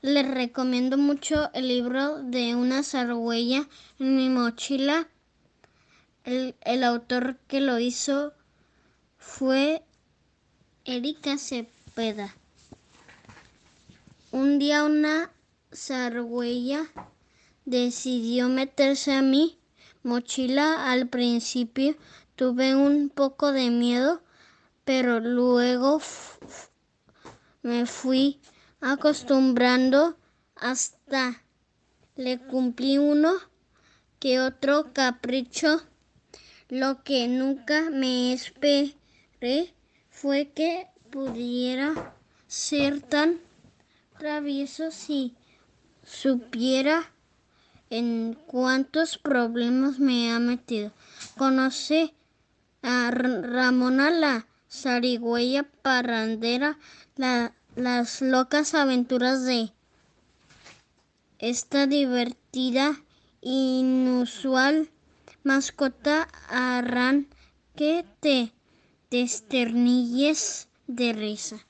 Les recomiendo mucho el libro de una zargüeya en mi mochila. El, el autor que lo hizo fue Erika Cepeda. Un día una zargüeya decidió meterse a mi mochila. Al principio tuve un poco de miedo, pero luego me fui acostumbrando hasta le cumplí uno que otro capricho. Lo que nunca me esperé fue que pudiera ser tan travieso si supiera en cuántos problemas me ha metido. Conoce a Ramona la zarigüeya parrandera, las locas aventuras de esta divertida, inusual mascota harán que te desternilles de risa.